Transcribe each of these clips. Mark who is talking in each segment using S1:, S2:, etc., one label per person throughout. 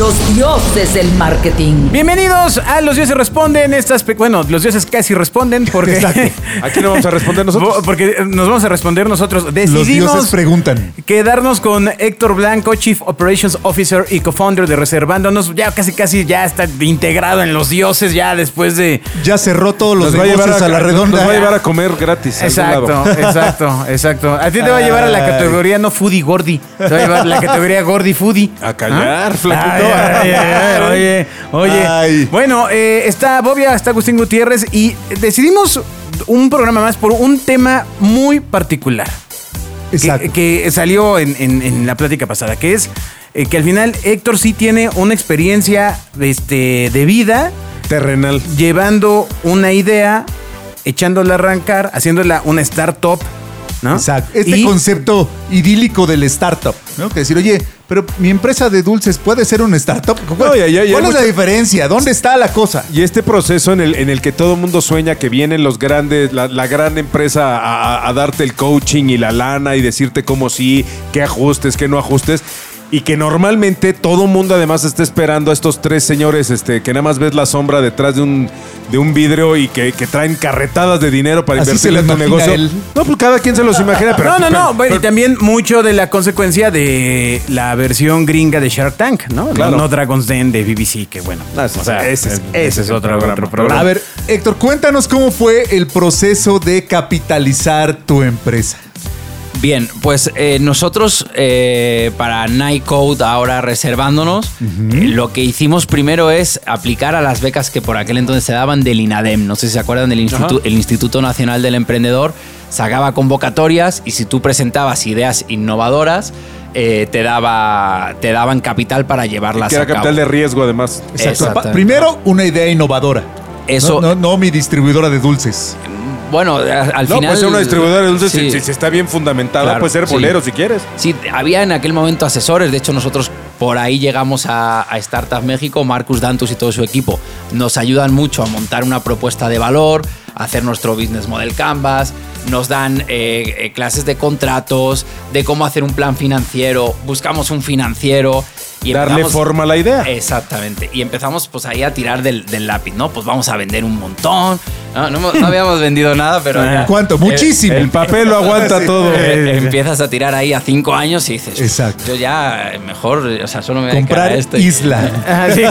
S1: los dioses del marketing.
S2: Bienvenidos a Los Dioses Responden. Estas, pe- bueno, los dioses casi responden porque.
S3: Aquí no vamos a responder nosotros.
S2: Porque nos vamos a responder nosotros.
S4: Los
S2: Decidimos
S4: dioses preguntan.
S2: quedarnos con Héctor Blanco, Chief Operations Officer y co-founder de Reservándonos. Ya casi, casi ya está integrado en los dioses, ya después de.
S4: Ya cerró todos los
S3: Nos va a llevar
S4: negocios a, la redonda.
S3: Nos va a llevar a comer gratis. a algún
S2: Exacto,
S3: lado.
S2: exacto, exacto. A ti te va a llevar a la
S4: Ay.
S2: categoría no foodie gordi. Te va a llevar a la categoría gordi foodie.
S3: A callar, flaquito.
S2: Oye, oye.
S4: Ay.
S2: Bueno, eh, está Bobia, está Agustín Gutiérrez y decidimos un programa más por un tema muy particular. que-
S4: Exacto.
S2: Que, salió en, en- en la plática pasada, que es eh, que al final Héctor sí tiene una experiencia este, de vida
S3: Terrenal.
S2: llevando una idea, echándola a arrancar, haciéndola una startup, ¿no?
S4: Exacto. Este
S2: Y-
S4: concepto idílico del startup, ¿no? Que decir, oye, pero mi empresa de dulces puede ser una startup. ¿Cuál,
S3: No, ya, ya, ya
S4: cuál es la diferencia? ¿Dónde está la cosa?
S3: Y este proceso en el, en el que todo el mundo sueña que vienen los grandes, la, la gran empresa a- a darte el coaching y la lana y decirte cómo sí, qué ajustes, qué no ajustes. Y que normalmente todo mundo además está esperando a estos tres señores este, que nada más ves la sombra detrás de un, de un vidrio y que, que traen carretadas de dinero para
S4: Así
S3: invertir en tu negocio.
S4: él.
S3: No, pues cada quien se los imagina, pero.
S2: no, no, no.
S3: pero-
S2: Bueno, y también mucho de la consecuencia de la versión gringa de Shark Tank, ¿no?
S3: Claro.
S2: No, no Dragon's Den de BBC, que bueno.
S3: Ah, ese-
S2: o sea,
S3: ese es-
S2: ese,
S3: ese
S2: es otro,
S3: programa.
S2: otro programa.
S4: A ver, Héctor, cuéntanos cómo fue el proceso de capitalizar tu empresa.
S5: Bien, pues eh, nosotros eh, para Nightcode, ahora reservándonos, eh, lo que hicimos primero es aplicar a las becas que por aquel entonces se daban del INADEM. No sé si se acuerdan del Instituto, el Instituto Nacional del Emprendedor. Sacaba convocatorias y si tú presentabas ideas innovadoras, eh, te, daba, te daban capital para llevarlas
S3: que era
S5: a cabo.
S3: capital de riesgo, además.
S4: Exacto. Primero, una idea innovadora.
S5: Eso-
S4: No, no, no mi distribuidora de dulces.
S5: Bueno, al
S3: No,
S5: final...
S3: puede ser una distribuidora de dulces
S5: Sí.
S3: si, si- si está bien fundamentada.
S5: Claro,
S3: puede ser
S5: sí.
S3: bolero si quieres.
S5: Sí, había en aquel momento asesores. De hecho, nosotros por ahí llegamos a, a Startup México. Marcus Dantus y todo su equipo nos ayudan mucho a montar una propuesta de valor, a hacer nuestro business model canvas. Nos dan eh, eh, clases de contratos, de cómo hacer un plan financiero. Buscamos un financiero. Y
S3: Darle forma a la idea.
S5: Exactamente. Y empezamos pues ahí a tirar del, del lápiz, ¿no? Pues vamos a vender un montón. No, no hemos- no habíamos vendido nada, pero... ya-
S4: ¿Cuánto?
S5: Eh,
S4: Muchísimo.
S3: El papel lo aguanta
S4: Sí.
S3: todo.
S5: eh, empiezas a tirar ahí a cinco años y dices,
S4: Exacto.
S5: yo ya mejor, o sea, solo me voy a dedicar
S4: Comprar
S5: a esto.
S4: isla.
S2: Ah, sí.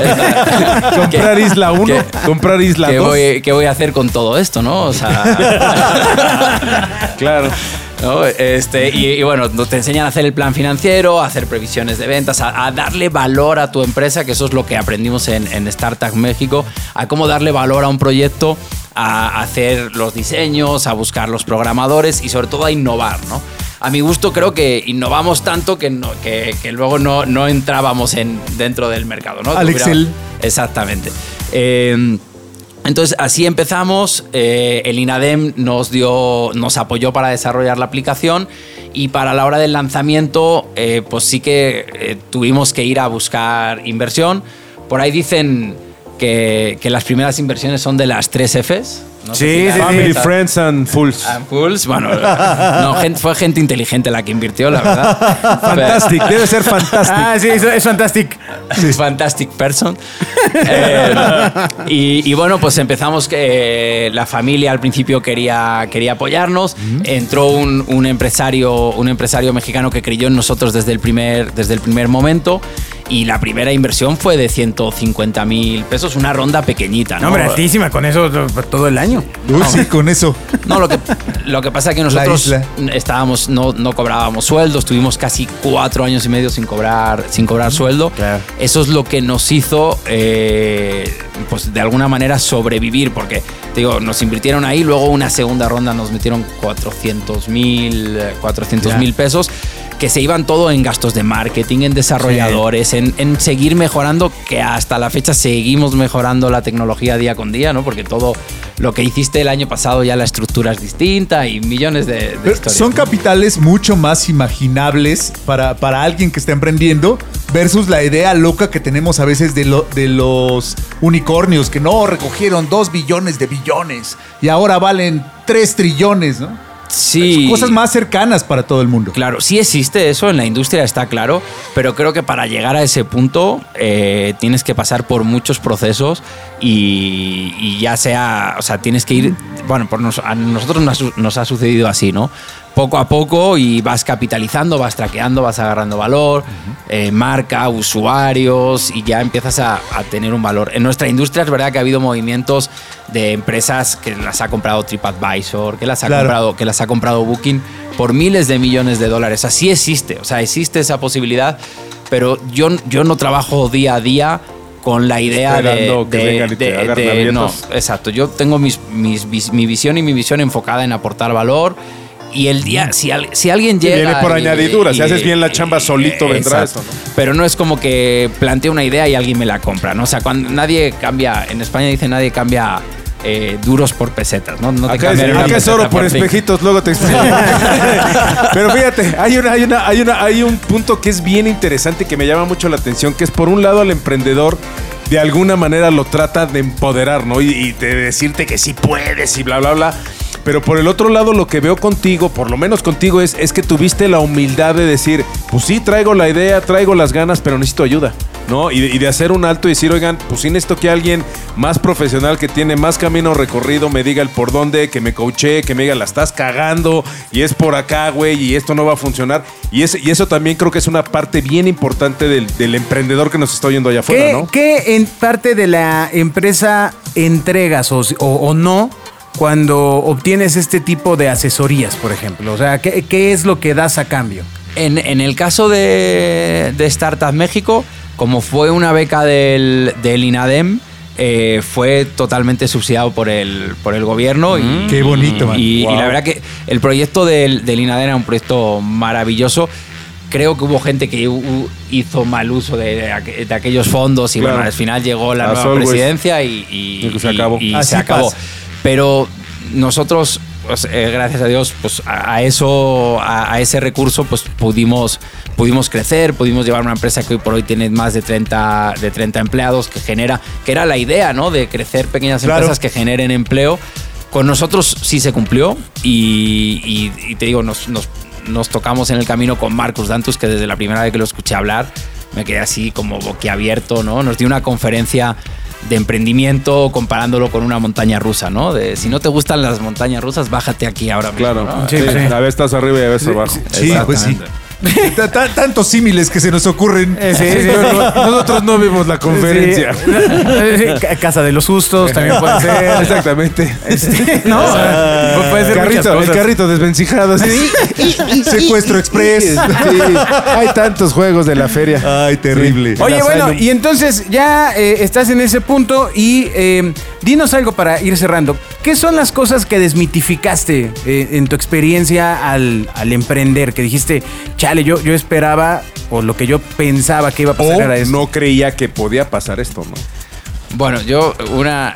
S3: comprar Isla 1,
S5: ¿Qué-
S3: comprar Isla
S5: ¿Qué
S3: 2.
S5: voy, qué voy a hacer con todo esto, no? O sea...
S3: Claro.
S5: ¿No? Este, y, y bueno, te enseñan a hacer el plan financiero, a hacer previsiones de ventas, a, a darle valor a tu empresa, que eso es lo que aprendimos en, en Startup México, a cómo darle valor a un proyecto, a hacer los diseños, a buscar los programadores y sobre todo a innovar, ¿no? A mi gusto creo que innovamos tanto que, no- que, que luego no, no entrábamos en, dentro del mercado, ¿no?
S4: Al.
S5: Exactamente. Eh, entonces así empezamos, eh, el INADEM nos dio, nos apoyó para desarrollar la aplicación y para la hora del lanzamiento eh, pues sí que eh, tuvimos que ir a buscar inversión. Por ahí dicen que, que las primeras inversiones son de las tres Fs. No sé
S2: Sí,
S5: si la-
S2: sí,
S3: Family, Friends and Fools.
S5: and Fools. Bueno, no, gente- fue gente inteligente la que invirtió, la verdad.
S3: Fantastic, debe ser fantastic.
S2: Ah, sí, es, es fantástico.
S5: Fantastic person. Eh, y, y bueno, pues empezamos que eh, la familia al principio quería, quería apoyarnos. Entró un, un empresario, un empresario mexicano que creyó en nosotros desde el primer, desde el primer momento. Y la primera inversión fue de 150 mil pesos, una ronda pequeñita.
S2: No,
S5: ¿no?
S2: hombre, altísima con eso to- todo el año.
S4: Uy, sí, con eso.
S5: No, lo que, lo que pasa es que nosotros estábamos, no, no cobrábamos sueldos, tuvimos casi cuatro años y medio sin cobrar, sin cobrar sueldo.
S2: Claro.
S5: Eso es lo que nos hizo, eh, pues de alguna manera sobrevivir, porque te digo, nos invirtieron ahí, luego una segunda ronda nos metieron 400 mil 400 mil pesos que se iban todo en gastos de marketing, en desarrolladores, en, en seguir mejorando, que hasta la fecha seguimos mejorando la tecnología día con día, ¿no? Porque todo lo que hiciste el año pasado ya la estructura es distinta y millones de, de
S4: Pero
S5: historias.
S4: son capitales mucho más imaginables para, para alguien que está emprendiendo versus la idea loca que tenemos a veces de, lo- de los unicornios que no recogieron dos billones de billones y ahora valen tres trillones, ¿no?
S5: Sí.
S4: Cosas más cercanas para todo el mundo.
S5: Claro, sí existe eso en la industria, está claro, pero creo que para llegar a ese punto eh, tienes que pasar por muchos procesos y, y ya sea, o sea, tienes que ir, bueno, por nos- a nosotros nos, ha- nos ha sucedido así, ¿no? Poco a poco y vas capitalizando, vas traqueando, vas agarrando valor, eh, marca, usuarios y ya empiezas a, a tener un valor. En nuestra industria es verdad que ha habido movimientos de empresas que las ha comprado TripAdvisor, que las ha
S4: Claro.
S5: comprado que las ha comprado Booking por miles de millones de dólares. Así existe, o sea, existe esa posibilidad, pero yo, yo no trabajo día a día con la idea de, de- de- no, exacto. Yo tengo mis, mis vis- mi visión y mi visión enfocada en aportar valor. Y el día, si, al- si alguien llega.
S3: viene por
S5: y-
S3: añadidura, si
S5: y-
S3: haces bien la chamba, solito vendrá
S5: exacto.
S3: eso, ¿no?
S5: Pero no es como que planteo una idea y alguien me la compra, ¿no? O sea, cuando nadie cambia, en España dice nadie cambia eh, duros por pesetas, ¿no? No te
S3: Acá, es, acá es oro por espejitos, luego te explico. Pero fíjate, hay, una, hay, una, hay, una, hay un punto que es bien interesante que me llama mucho la atención, que es por un lado al emprendedor de alguna manera lo trata de empoderar, ¿no? Y, y de decirte que sí puedes y bla, bla, bla. Pero por el otro lado, lo que veo contigo, por lo menos contigo, es, es que tuviste la humildad de decir, pues sí, traigo la idea, traigo las ganas, pero necesito ayuda, ¿no? Y de, y de hacer un alto y decir, oigan, pues sí necesito que alguien más profesional, que tiene más camino recorrido, me diga el por dónde, que me coache, que me diga, la estás cagando y es por acá, güey, y esto no va a funcionar. Y, es, y eso también creo que es una parte bien importante del, del emprendedor que nos está oyendo allá afuera,
S2: ¿Qué,
S3: ¿no?
S2: qué en parte de la empresa entregas o, o- o no cuando obtienes este tipo de asesorías, por ejemplo? O sea, ¿qué, qué es lo que das a cambio?
S5: En, en el caso de, de Startup México, como fue una beca del, del INADEM, eh, fue totalmente subsidiado por el, por el gobierno. y,
S4: Qué bonito, man.
S5: Y, la verdad que el proyecto del, del INADEM era un proyecto maravilloso. Creo que hubo gente que hizo mal uso de, de aquellos fondos y
S3: Claro.
S5: bueno, al final llegó la
S3: As
S5: nueva
S3: always.
S5: presidencia y, y-
S3: Y que se acabó.
S5: y
S4: Así
S5: se acabó. Pero nosotros, pues, eh, gracias a Dios, pues a, a eso, a, a ese recurso, pues pudimos, pudimos crecer, pudimos llevar una empresa que hoy por hoy tiene más de 30, de 30 empleados, que genera, que era la idea, ¿no? De crecer pequeñas
S4: Claro.
S5: empresas que generen empleo. Con nosotros sí se cumplió y, y- y te digo, nos, nos- nos tocamos en el camino con Marcus Dantus, que desde la primera vez que lo escuché hablar me quedé así como boquiabierto, ¿no? Nos dio una conferencia de emprendimiento comparándolo con una montaña rusa, ¿no? De si no te gustan las montañas rusas, bájate aquí ahora mismo.
S3: Claro.
S5: ¿no?
S2: Sí,
S3: Sí,
S2: sí.
S3: A veces estás arriba y a veces abajo.
S4: Sí, pues sí. Ta- ta- Tantos símiles que se nos ocurren.
S2: Eh, sí, sí.
S3: Nosotros no vimos la conferencia.
S2: Casa de los sustos también puede ser.
S3: Exactamente.
S2: Este, no, o sea, pu- puede ser
S3: carrito, el carrito desvencijado. Sí.
S4: Secuestro Express.
S3: Sí, hay tantos juegos de la feria.
S4: Ay, terrible.
S2: Oye, bueno, y entonces ya eh, estás en ese punto y eh, dinos algo para ir cerrando. ¿Qué son las cosas que desmitificaste eh, en tu experiencia al, al emprender? Que dijiste, chale, yo, yo esperaba o lo que yo pensaba que iba a pasar
S3: O
S2: era esto.
S3: no creía que podía pasar esto, ¿no?
S5: Bueno, yo una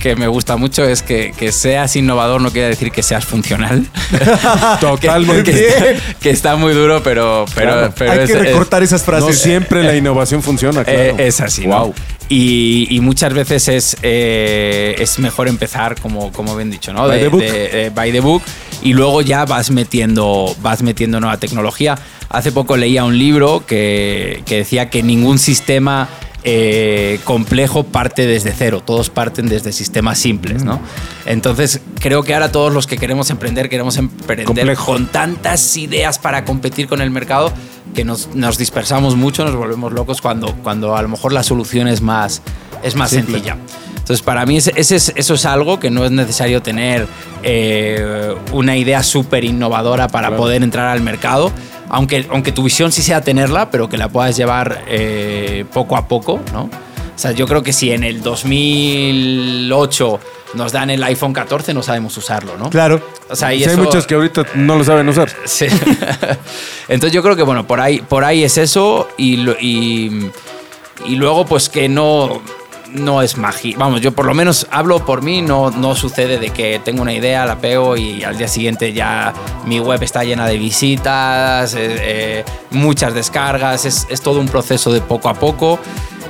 S5: que me gusta mucho es que, que seas innovador no quiere decir que seas funcional.
S3: Totalmente.
S5: que, que está, que está muy duro, pero, pero,
S3: Claro.
S5: pero
S4: Hay
S5: es-
S4: que
S5: es-
S4: recortar esas
S3: No
S4: frases.
S3: siempre la innovación funciona, claro.
S5: Eh, es así, ¿no? Y, y muchas veces es, eh, es mejor empezar, como, como bien dicho, ¿no?
S3: By
S5: De-
S3: the book.
S5: de- eh, by the book. Y luego ya vas metiendo, vas metiendo nueva tecnología. Hace poco leía un libro que, que decía que ningún sistema eh, complejo parte desde cero, todos parten desde sistemas simples, ¿no? Entonces, creo que ahora todos los que queremos emprender, queremos emprender
S3: Complejo.
S5: con tantas ideas para competir con el mercado que nos, nos dispersamos mucho, nos volvemos locos cuando, cuando a lo mejor la solución es más, es más
S3: Simple.
S5: sencilla. Entonces, para mí ese, ese es- eso es algo que no es necesario tener eh, una idea súper innovadora para
S3: Claro.
S5: poder entrar al mercado. Aunque, aunque tu visión sí sea tenerla, pero que la puedas llevar eh, poco a poco, ¿no? O sea, yo creo que si en el 2008 nos dan el iPhone 14, no sabemos usarlo, ¿no?
S4: Claro.
S5: O sea, y
S3: hay
S5: eso-
S3: muchos que ahorita no lo saben usar.
S5: Sí. Entonces yo creo que bueno, por ahí, por ahí es eso y, y, y luego pues que no, no es magia. Vamos, yo por lo menos hablo por mí, no, no sucede de que tengo una idea, la pego y al día siguiente ya mi web está llena de visitas, eh, eh, muchas descargas, es, es todo un proceso de poco a poco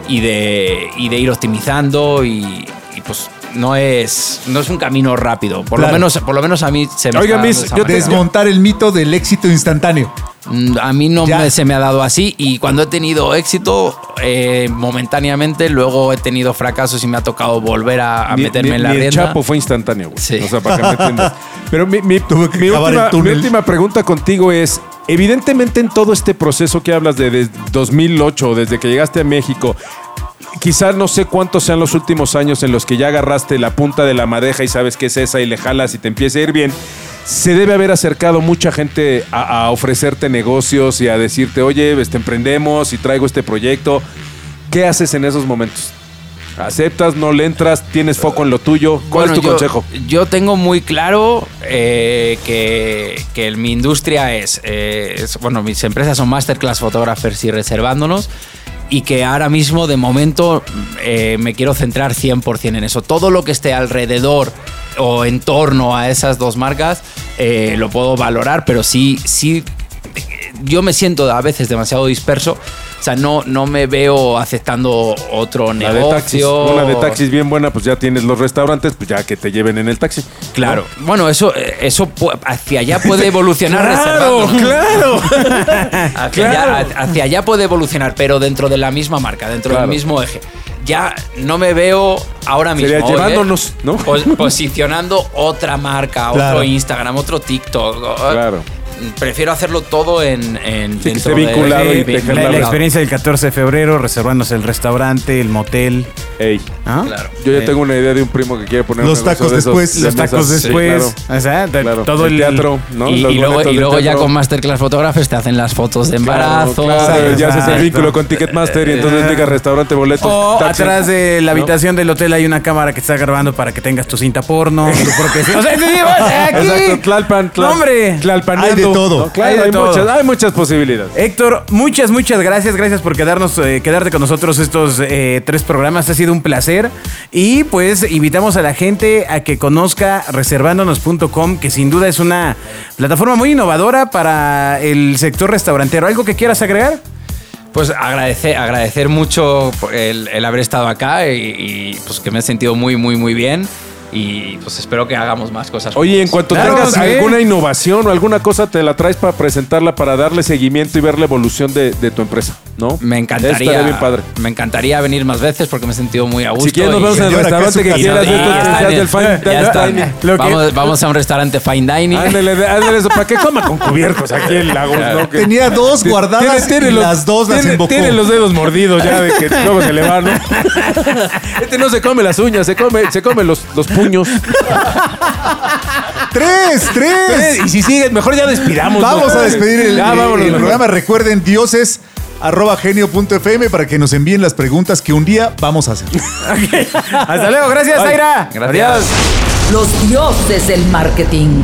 S5: y de, y de ir optimizando y, y, pues no es, no es un camino rápido. Por,
S4: Claro.
S5: lo, menos, por lo menos a mí se me
S3: Oiga,
S5: está
S3: yo
S5: manera.
S4: Desmontar el mito del éxito instantáneo.
S5: Mm, A mí no me- se me ha dado así y cuando he tenido éxito eh, momentáneamente, luego he tenido fracasos y me ha tocado volver a, a
S3: Ni-
S5: meterme
S3: ni-
S5: en la
S3: ni el
S5: rienda.
S3: Chapo fue instantáneo, güey.
S5: Sí.
S3: O sea, para que me entiendas. Pero mi, mi-
S4: Tuvo que
S3: mi
S4: cavar el
S3: última, mi
S4: túnel.
S3: última pregunta contigo es, evidentemente en todo este proceso que hablas de, desde 2008, desde que llegaste a México, quizás no sé cuántos sean los últimos años en los que ya agarraste la punta de la madeja y sabes que es esa y le jalas y te empieza a ir bien. Se debe haber acercado mucha gente a, a ofrecerte negocios y a decirte, oye, este, emprendemos y traigo este proyecto. ¿Qué haces en esos momentos? ¿Aceptas, no le entras, tienes foco en lo tuyo? ¿Cuál
S5: Bueno,
S3: es tu
S5: yo-
S3: consejo?
S5: Yo tengo muy claro eh, que, que mi industria es, eh, es- bueno, mis empresas son Masterclass Photographers y Reservándonos y que ahora mismo, de momento, eh, me quiero centrar 100% en eso. Todo lo que esté alrededor o en torno a esas dos marcas eh, lo puedo valorar, pero sí, sí, yo me siento a veces demasiado disperso. O sea, no, no me veo aceptando otro
S3: La
S5: negocio.
S3: de taxis. Una de taxis bien buena, pues ya tienes los restaurantes, pues ya que te lleven en el taxi.
S5: Claro. Bueno, eso, eh, eso hacia allá puede evolucionar
S3: Claro, claro.
S5: Hacia,
S3: claro.
S5: allá, hacia allá puede evolucionar, pero dentro de la misma marca, dentro
S3: Claro.
S5: del mismo eje. Ya no me veo ahora mismo.
S3: Sería
S5: oye,
S3: llevándonos, ¿no?
S5: pos- posicionando otra marca,
S4: Claro.
S5: otro Instagram, otro TikTok.
S3: Claro.
S5: Prefiero hacerlo todo en. en
S3: que
S5: dentro
S3: esté
S5: de-
S3: vinculado y
S5: de-
S3: te
S2: la, la experiencia del 14 de febrero, reservándose el restaurante, el motel.
S3: Ey,
S2: ¿ah?
S5: Claro.
S3: yo ya
S2: Eh,
S3: tengo una idea de un primo que quiere poner
S4: Los tacos
S3: de esos
S4: después.
S3: de
S2: Los tacos
S3: mesas. Sí,
S2: después.
S3: claro.
S2: o sea, de-
S3: Claro.
S2: todo
S3: el
S2: el
S3: teatro, ¿no?
S5: Y,
S3: Los
S5: y luego, y ya con Masterclass Photographers te hacen las fotos de embarazo.
S3: Claro, claro, ya haces el vínculo con Ticketmaster y entonces diga restaurante, boletos.
S2: O
S3: taxi.
S2: atrás de la
S3: ¿No?
S2: habitación del hotel hay una cámara que está grabando para que tengas tu cinta porno, cinta. O sea, sea, aquí.
S3: Exacto, Tlalpan, Tlal-
S2: No, hombre.
S3: Tlalpaneando.
S4: Hay de todo.
S3: No, claro,
S2: Hay de
S3: hay,
S2: todo.
S3: Muchas, hay muchas posibilidades.
S2: Héctor, muchas, muchas gracias. Gracias por quedarnos, eh, quedarte con nosotros estos eh, tres programas. Ha sido un placer. Y pues invitamos a la gente a que conozca reservándonos.com, que sin duda es una plataforma muy innovadora para el sector restaurantero. ¿Algo que quieras agregar?
S5: Pues agradecer, agradecer mucho el, el haber estado acá y, y, pues que me he sentido muy, muy, muy bien. Y pues espero que hagamos más cosas.
S3: Oye, en cuanto
S2: Claro,
S3: tengas
S2: sí.
S3: alguna innovación o alguna cosa, te la traes para presentarla, para darle seguimiento y ver la evolución de, de tu empresa, ¿no?
S5: me encantaría.
S3: Estaría bien padre.
S5: Me encantaría venir más veces porque me he sentido muy a gusto.
S3: Si quieres, nos
S5: y-
S3: vemos en el
S4: y ahora que
S3: restaurante
S4: es
S3: que quieras. De estos del fine
S5: Ya está.
S3: dining.
S5: Vamos, vamos a un restaurante fine dining.
S3: Ándale, ándale eso, para que coma con cubiertos aquí en Lagos, ¿no? Que-
S4: Tenía dos
S3: Tiene-
S4: guardadas
S3: tiene
S4: y
S3: los-
S4: las dos las
S3: tiene,
S4: embocó.
S3: Tiene los dedos mordidos ya de que luego se le va, ¿no? Este no se come las uñas, se come, se come los, los puños.
S4: ¡Tres! ¡Tres!
S3: Y si sigues, mejor ya despidamos.
S4: Vamos
S3: ¿no?
S4: a despedir el,
S3: Ya,
S4: el-
S3: vámonos,
S4: el
S3: mejor.
S4: programa. Recuerden, dioses arroba genio.fm para que nos envíen las preguntas que un día vamos a hacer.
S2: Hasta luego. Gracias, Zaira.
S5: Gracias.
S1: Los dioses del marketing.